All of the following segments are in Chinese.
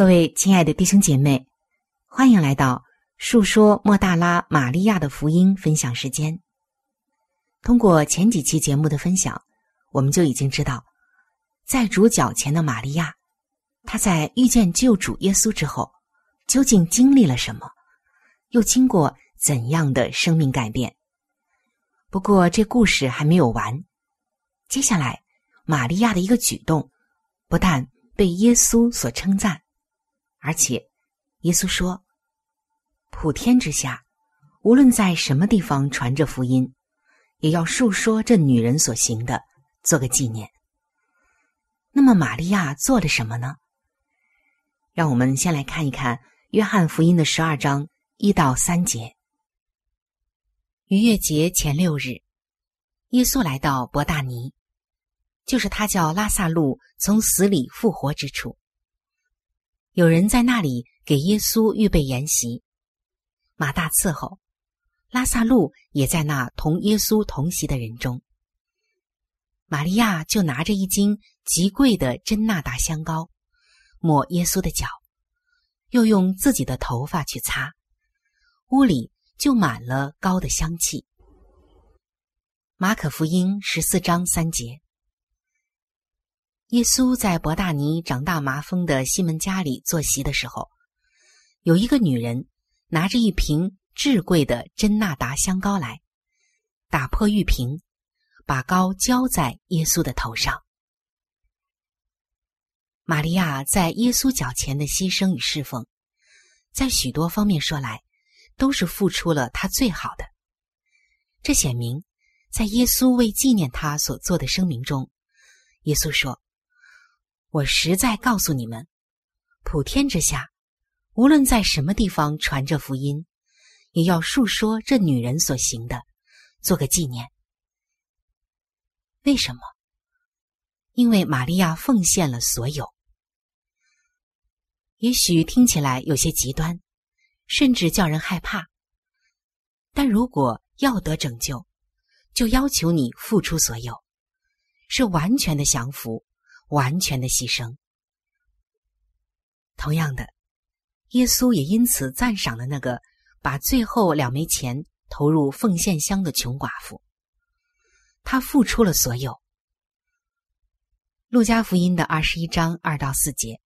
各位亲爱的弟兄姐妹，欢迎来到述说莫大拉玛利亚的福音分享时间。通过前几期节目的分享，我们就已经知道，在主脚前的玛利亚，她在遇见救主耶稣之后，究竟经历了什么，又经过怎样的生命改变。不过，这故事还没有完。接下来，玛利亚的一个举动，不但被耶稣所称赞。而且，耶稣说：“普天之下，无论在什么地方传着福音，也要述说这女人所行的，做个纪念。”那么，玛利亚做了什么呢？让我们先来看一看《约翰福音》的十二章一到三节。逾越节前六日，耶稣来到伯大尼，就是他叫拉萨路从死里复活之处。有人在那里给耶稣预备筵席，马大伺候，拉萨路也在那同耶稣同席的人中。玛利亚就拿着一斤极贵的真纳达香膏，抹耶稣的脚，又用自己的头发去擦，屋里就满了膏的香气。马可福音十四章三节。耶稣在伯大尼长大麻风的西门家里坐席的时候，有一个女人拿着一瓶至贵的真纳达香膏来，打破玉瓶，把膏浇在耶稣的头上。玛利亚在耶稣脚前的牺牲与侍奉，在许多方面说来，都是付出了她最好的。这显明，在耶稣为纪念他所做的声明中，耶稣说：“我实在告诉你们，普天之下，无论在什么地方传这福音，也要述说这女人所行的，做个纪念。为什么？因为玛利亚奉献了所有。也许听起来有些极端，甚至叫人害怕。但如果要得拯救，就要求你付出所有，是完全的降服，完全的牺牲。同样的，耶稣也因此赞赏了那个把最后两枚钱投入奉献箱的穷寡妇。他付出了所有。路加福音的二十一章二到四节。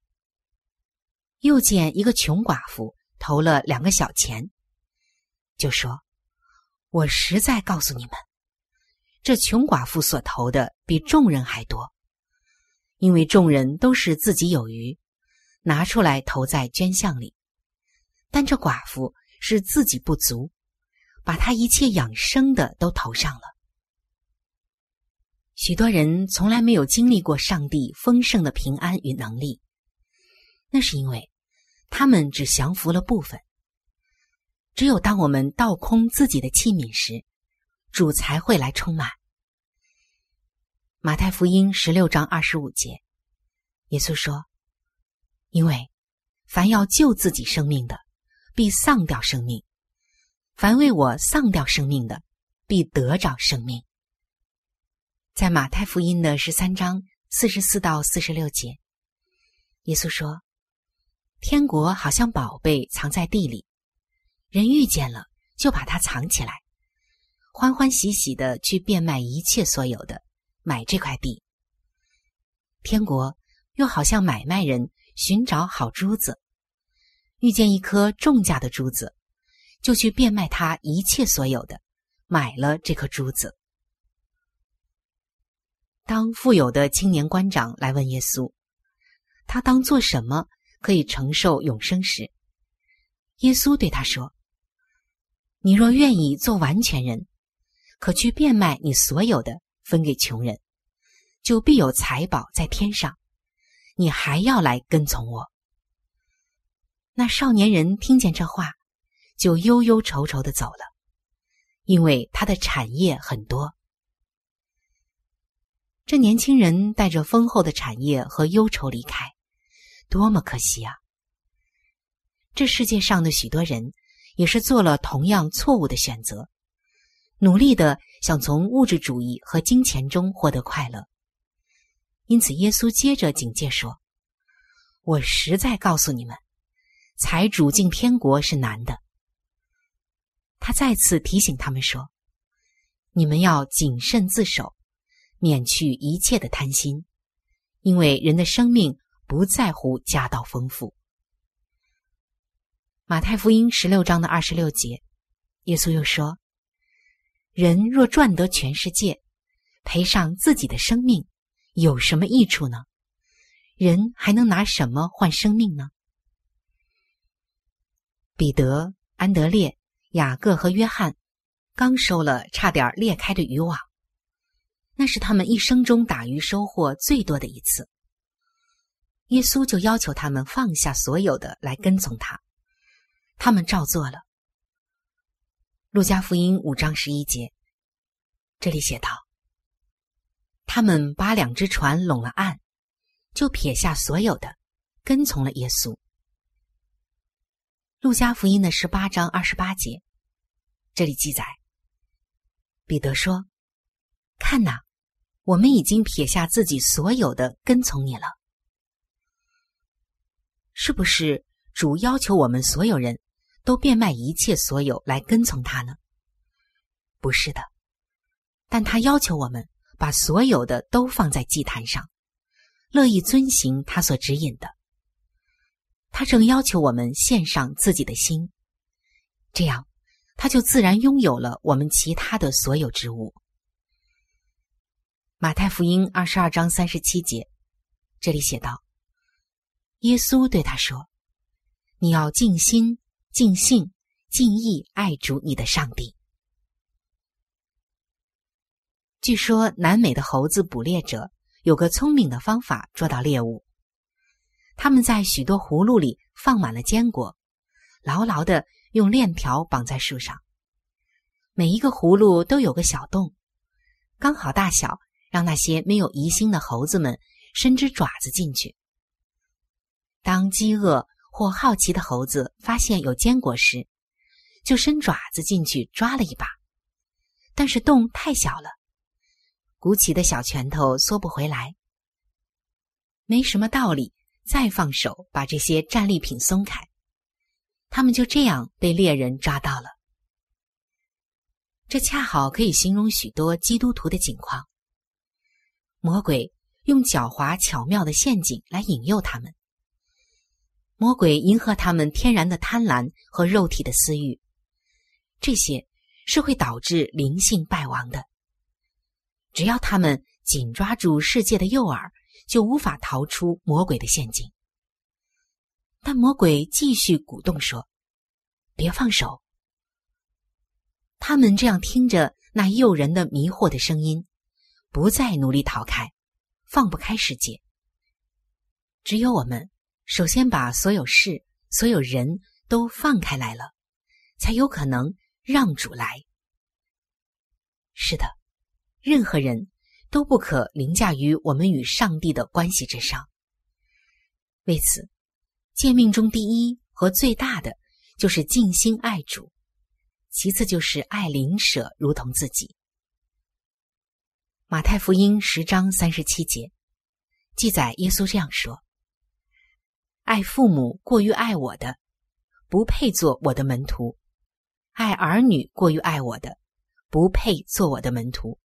又见一个穷寡妇投了两个小钱，就说：“我实在告诉你们，这穷寡妇所投的比众人还多，因为众人都是自己有余，拿出来投在捐项里，但这寡妇是自己不足，把她一切养生的都投上了。许多人从来没有经历过上帝丰盛的平安与能力，那是因为。”他们只降服了部分。只有当我们倒空自己的器皿时，主才会来充满。马太福音十六章二十五节，耶稣说：“因为凡要救自己生命的，必丧掉生命；凡为我丧掉生命的，必得着生命。”在马太福音的十三章四十四到四十六节，耶稣说。天国好像宝贝藏在地里，人遇见了就把它藏起来，欢欢喜喜的去变卖一切所有的，买这块地。天国又好像买卖人寻找好珠子，遇见一颗重价的珠子，就去变卖他一切所有的，买了这颗珠子。当富有的青年官长来问耶稣，他当做什么？可以承受永生时，耶稣对他说：“你若愿意做完全人，可去变卖你所有的，分给穷人，就必有财宝在天上。你还要来跟从我。”那少年人听见这话，就忧忧愁愁的走了，因为他的产业很多。这年轻人带着丰厚的产业和忧愁离开。多么可惜啊！这世界上的许多人也是做了同样错误的选择，努力的想从物质主义和金钱中获得快乐。因此，耶稣接着警戒说：“我实在告诉你们，财主进天国是难的。”他再次提醒他们说：“你们要谨慎自守，免去一切的贪心，因为人的生命。”不在乎家道丰富。马太福音十六章的二十六节，耶稣又说：“人若赚得全世界，赔上自己的生命，有什么益处呢？人还能拿什么换生命呢？”彼得、安德烈、雅各和约翰刚收了差点裂开的渔网，那是他们一生中打鱼收获最多的一次。耶稣就要求他们放下所有的来跟从他，他们照做了。路加福音五章十一节，这里写道：“他们把两只船拢了岸，就撇下所有的，跟从了耶稣。”路加福音的十八章二十八节，这里记载：彼得说：“看呐，我们已经撇下自己所有的，跟从你了。”是不是主要求我们所有人都变卖一切所有来跟从他呢？不是的，但他要求我们把所有的都放在祭坛上，乐意遵行他所指引的。他正要求我们献上自己的心，这样他就自然拥有了我们其他的所有之物。马太福音二十二章三十七节，这里写道。耶稣对他说：“你要尽心、尽兴、尽意爱主你的上帝。”据说南美的猴子捕猎者有个聪明的方法捉到猎物，他们在许多葫芦里放满了坚果，牢牢的用链条绑在树上，每一个葫芦都有个小洞，刚好大小，让那些没有疑心的猴子们伸只爪子进去。当饥饿或好奇的猴子发现有坚果时，就伸爪子进去抓了一把，但是洞太小了。鼓起的小拳头缩不回来，没什么道理。再放手把这些战利品松开，他们就这样被猎人抓到了。这恰好可以形容许多基督徒的境况。魔鬼用狡猾巧妙的陷阱来引诱他们，魔鬼迎合他们天然的贪婪和肉体的私欲，这些是会导致灵性败亡的。只要他们紧抓住世界的诱饵，就无法逃出魔鬼的陷阱。但魔鬼继续鼓动说：“别放手。”他们这样听着那诱人的迷惑的声音，不再努力逃开，放不开世界。只有我们首先把所有事、所有人都放开来了，才有可能让主来。是的。任何人都不可凌驾于我们与上帝的关系之上。为此，诫命中第一和最大的就是尽心爱主，其次就是爱邻舍如同自己。马太福音十章三十七节记载，耶稣这样说：“爱父母过于爱我的，不配做我的门徒；爱儿女过于爱我的，不配做我的门徒。”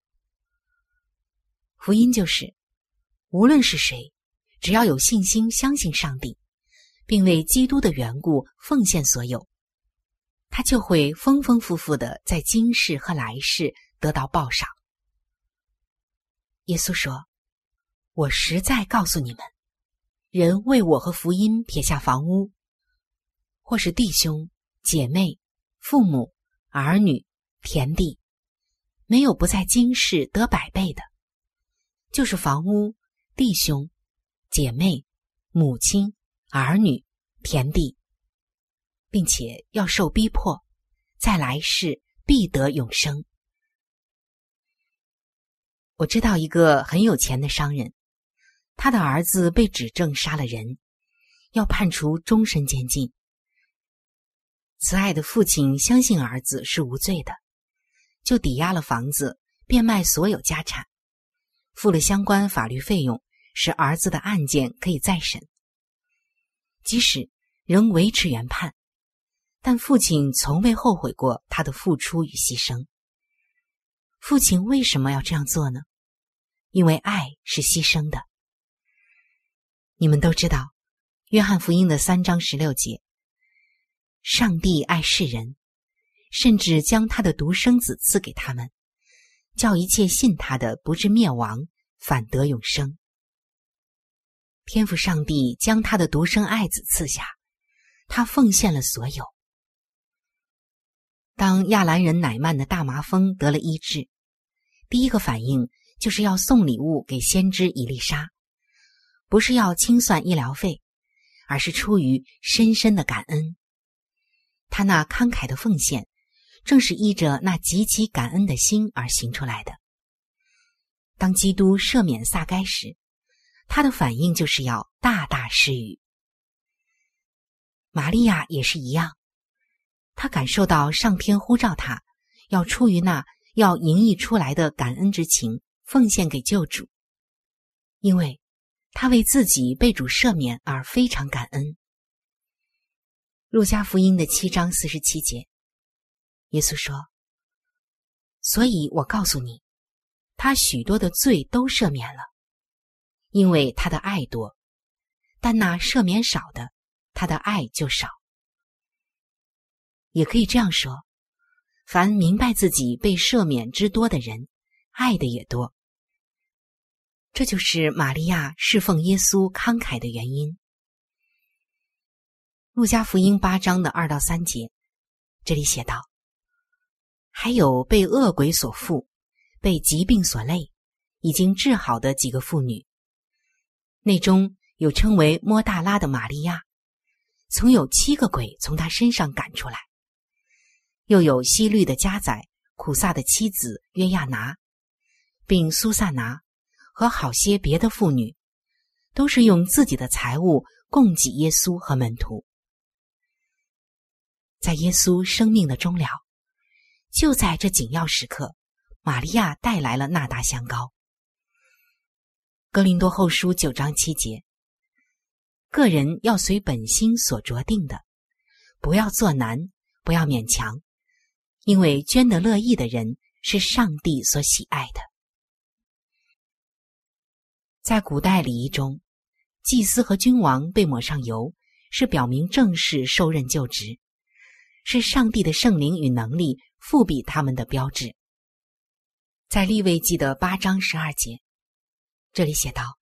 福音就是，无论是谁，只要有信心相信上帝，并为基督的缘故奉献所有，他就会丰丰富富的在今世和来世得到报赏。耶稣说：“我实在告诉你们，人为我和福音撇下房屋，或是弟兄姐妹、父母、儿女、田地，没有不在今世得百倍的。”就是房屋、弟兄、姐妹、母亲、儿女、田地，并且要受逼迫，在来世必得永生。我知道一个很有钱的商人，他的儿子被指证杀了人，要判处终身监禁。慈爱的父亲相信儿子是无罪的，就抵押了房子，变卖所有家产。付了相关法律费用，使儿子的案件可以再审。即使仍维持原判，但父亲从未后悔过他的付出与牺牲。父亲为什么要这样做呢？因为爱是牺牲的。你们都知道，《约翰福音》的三章十六节：“上帝爱世人，甚至将他的独生子赐给他们。”叫一切信他的不至灭亡，反得永生。天父上帝将他的独生爱子赐下，他奉献了所有。当亚兰人乃曼的大麻风得了医治，第一个反应就是要送礼物给先知以利沙，不是要清算医疗费，而是出于深深的感恩。他那慷慨的奉献。正是依着那极其感恩的心而行出来的。当基督赦免撒该时，他的反应就是要大大施予。玛利亚也是一样，他感受到上天呼召他，要出于那要盈溢出来的感恩之情，奉献给救主，因为他为自己被主赦免而非常感恩。路加福音的七章四十七节。耶稣说：“所以我告诉你，他许多的罪都赦免了，因为他的爱多；但那赦免少的，他的爱就少。也可以这样说：凡明白自己被赦免之多的人，爱的也多。这就是玛利亚侍奉耶稣慷慨的原因。”路加福音八章的二到三节，这里写道。还有被恶鬼所缚，被疾病所累，已经治好的几个妇女。内中有称为莫大拉的玛利亚，曾有七个鬼从她身上赶出来；又有西律的家宰苦萨的妻子约亚拿，并苏萨拿和好些别的妇女，都是用自己的财物供给耶稣和门徒。在耶稣生命的终了，就在这紧要时刻，玛利亚带来了那达香膏。格林多后书九章七节：个人要随本心所着定的，不要做难，不要勉强，因为捐得乐意的人是上帝所喜爱的。在古代礼仪中，祭司和君王被抹上油，是表明正式受任就职，是上帝的圣灵与能力赋比他们的标志。在立位记的八章十二节。这里写道：“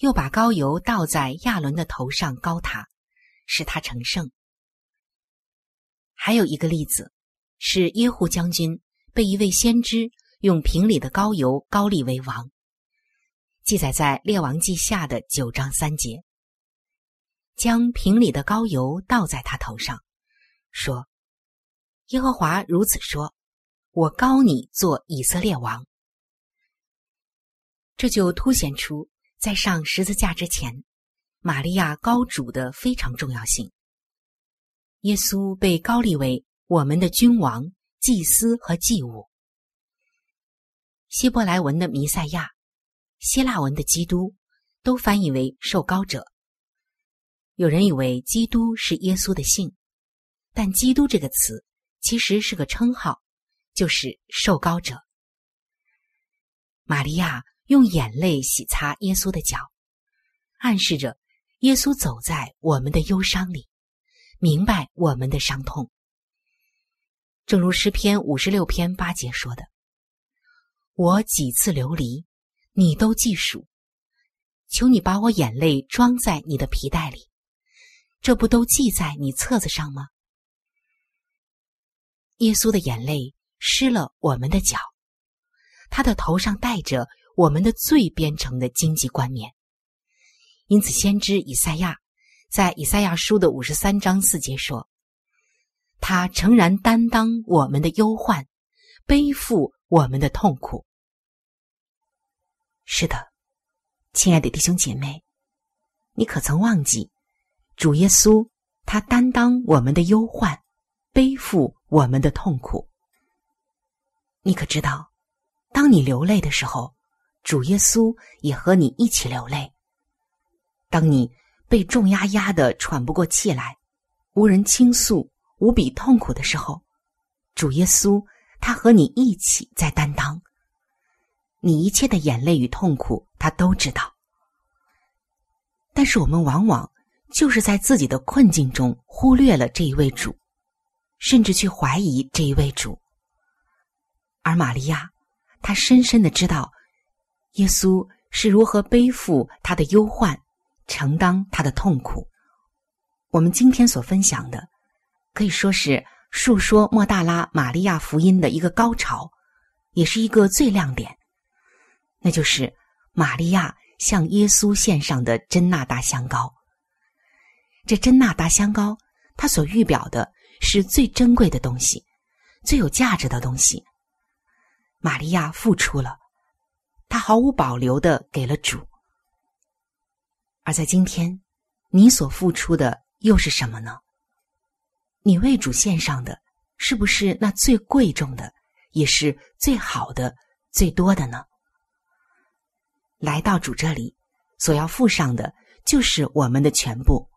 又把膏油倒在亚伦的头上，高他，使他成圣。”还有一个例子，是耶户将军被一位先知用瓶里的膏油高立为王，记载在《列王记下》的九章三节。将瓶里的膏油倒在他头上，说：“耶和华如此说，我高你做以色列王。”这就凸显出在上十字架之前，玛利亚高主的非常重要性。耶稣被高立为我们的君王、祭司和祭物。希伯来文的弥赛亚，希腊文的基督，都翻译为受高者。有人以为基督是耶稣的姓，但基督这个词其实是个称号，就是受高者。玛利亚。用眼泪洗擦耶稣的脚，暗示着耶稣走在我们的忧伤里，明白我们的伤痛。正如诗篇五十六篇八节说的：“我几次流离，你都记数。求你把我眼泪装在你的皮带里，这不都记在你册子上吗？”耶稣的眼泪湿了我们的脚，他的头上戴着。我们的最编成的荆棘冠冕，因此先知以赛亚在以赛亚书的五十三章四节说：“他诚然担当我们的忧患，背负我们的痛苦。”是的，亲爱的弟兄姐妹，你可曾忘记主耶稣他担当我们的忧患，背负我们的痛苦？你可知道，当你流泪的时候？主耶稣也和你一起流泪。当你被重压压的喘不过气来，无人倾诉，无比痛苦的时候，主耶稣他和你一起在担当。你一切的眼泪与痛苦，他都知道。但是我们往往就是在自己的困境中忽略了这一位主，甚至去怀疑这一位主。而玛利亚，她深深的知道。耶稣是如何背负他的忧患，承担他的痛苦？我们今天所分享的，可以说是述说莫大拉玛利亚福音的一个高潮，也是一个最亮点。那就是玛利亚向耶稣献上的真纳达香膏。这真纳达香膏，它所预表的是最珍贵的东西，最有价值的东西。玛利亚付出了。他毫无保留的给了主，而在今天，你所付出的又是什么呢？你为主献上的，是不是那最贵重的，也是最好的、最多的呢？来到主这里，所要付上的就是我们的全部。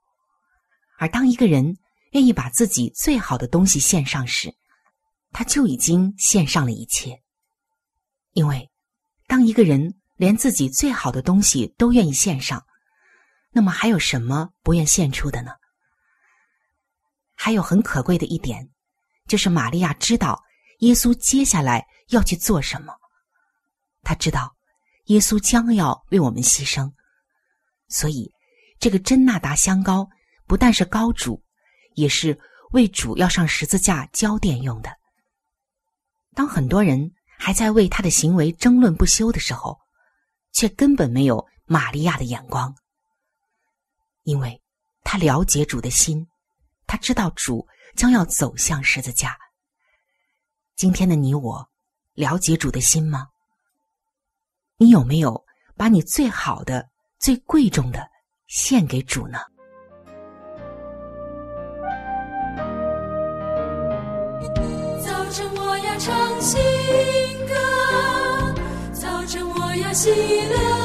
而当一个人愿意把自己最好的东西献上时，他就已经献上了一切，因为。当一个人连自己最好的东西都愿意献上，那么还有什么不愿献出的呢？还有很可贵的一点，就是玛利亚知道耶稣接下来要去做什么。他知道耶稣将要为我们牺牲，所以这个真纳达香膏不但是膏主，也是为主要上十字架交奠用的。当很多人。还在为他的行为争论不休的时候，却根本没有玛利亚的眼光，因为他了解主的心，他知道主将要走向十字架。今天的你我，了解主的心吗？你有没有把你最好的、最贵重的献给主呢？早晨我要唱新歌，早晨我要喜乐，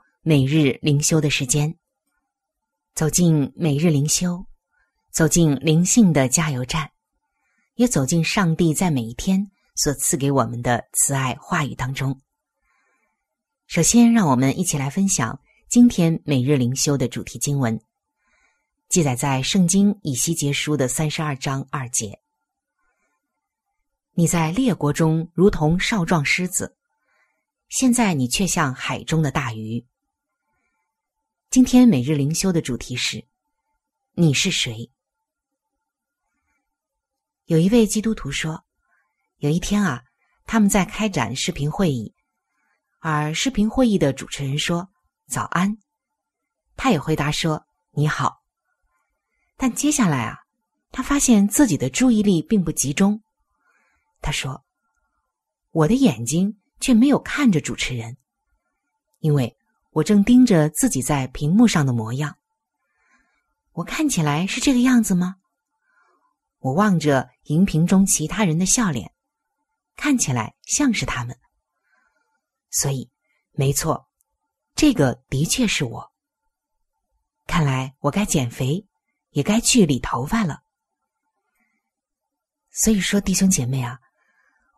每日灵修的时间。走进每日灵修，走进灵性的加油站，也走进上帝在每一天所赐给我们的慈爱话语当中。首先，让我们一起来分享今天每日灵修的主题经文，记载在《圣经以西结书》的三十二章二节。你在列国中如同少壮狮子。现在你却像海中的大鱼。今天每日灵修的主题是：你是谁？有一位基督徒说，有一天啊，他们在开展视频会议，而视频会议的主持人说“早安”，他也回答说“你好”。但接下来啊，他发现自己的注意力并不集中。他说：“我的眼睛。”却没有看着主持人，因为我正盯着自己在屏幕上的模样。我看起来是这个样子吗？我望着荧屏中其他人的笑脸，看起来像是他们。所以没错，这个的确是我。看来我该减肥，也该去理头发了。所以说，弟兄姐妹啊，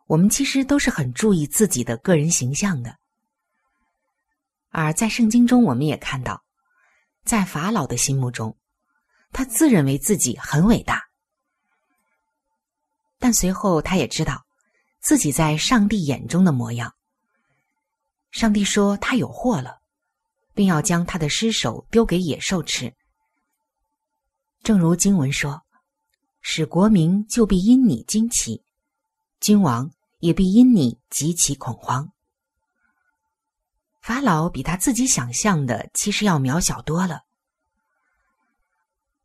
我们其实都是很注意自己的个人形象的。而在圣经中，我们也看到，在法老的心目中，他自认为自己很伟大，但随后他也知道自己在上帝眼中的模样。上帝说他有祸了，并要将他的尸首丢给野兽吃。正如经文说。使国民就必因你惊奇，君王也必因你极其恐慌。法老比他自己想象的其实要渺小多了。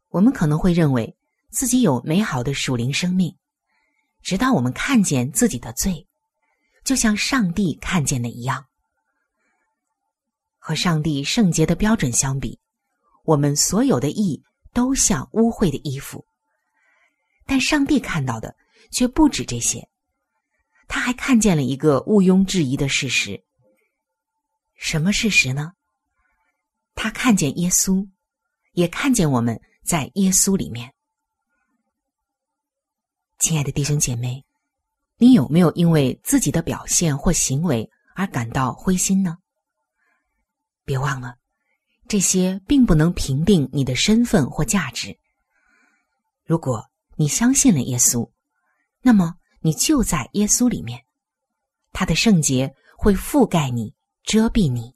我们可能会认为自己有美好的属灵生命，直到我们看见自己的罪，就像上帝看见的一样。和上帝圣洁的标准相比，我们所有的义都像污秽的衣服。但上帝看到的却不止这些，他还看见了一个毋庸置疑的事实。什么事实呢？他看见耶稣，也看见我们在耶稣里面。亲爱的弟兄姐妹，你有没有因为自己的表现或行为而感到灰心呢？别忘了，这些并不能评定你的身份或价值。如果你相信了耶稣，那么你就在耶稣里面，他的圣洁会覆盖你、遮蔽你，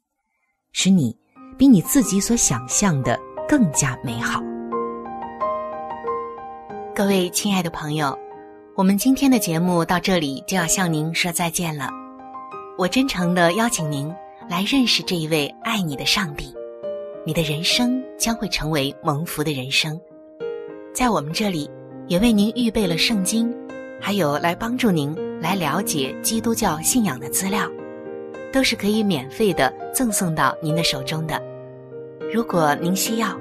使你比你自己所想象的更加美好。各位亲爱的朋友，我们今天的节目到这里就要向您说再见了。我真诚的邀请您来认识这一位爱你的上帝，你的人生将会成为蒙福的人生。在我们这里。也为您预备了圣经，还有来帮助您来了解基督教信仰的资料，都是可以免费的赠送到您的手中的。如果您需要，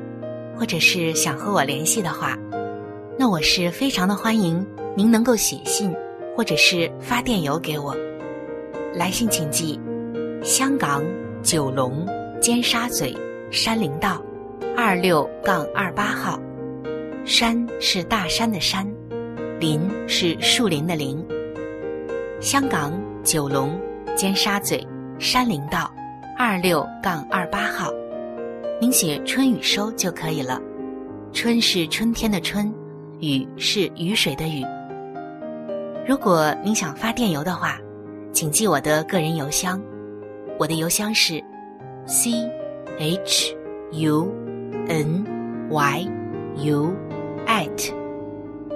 或者是想和我联系的话，那我是非常的欢迎您能够写信或者是发电邮给我。来信请寄：香港九龙尖沙咀山林道二六杠二八号。山是大山的山，林是树林的林。香港九龙尖沙咀山林道二六杠二八号，您写“春雨收”就可以了。春是春天的春，雨是雨水的雨。如果您想发电邮的话，请记我的个人邮箱，我的邮箱是 c h u n y u。at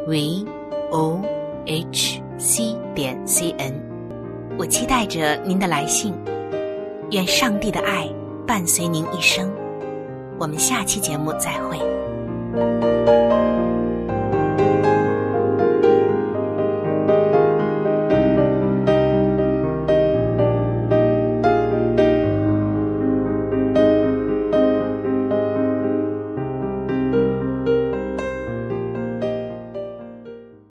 v o h c 点 c n，我期待着您的来信。愿上帝的爱伴随您一生。我们下期节目再会。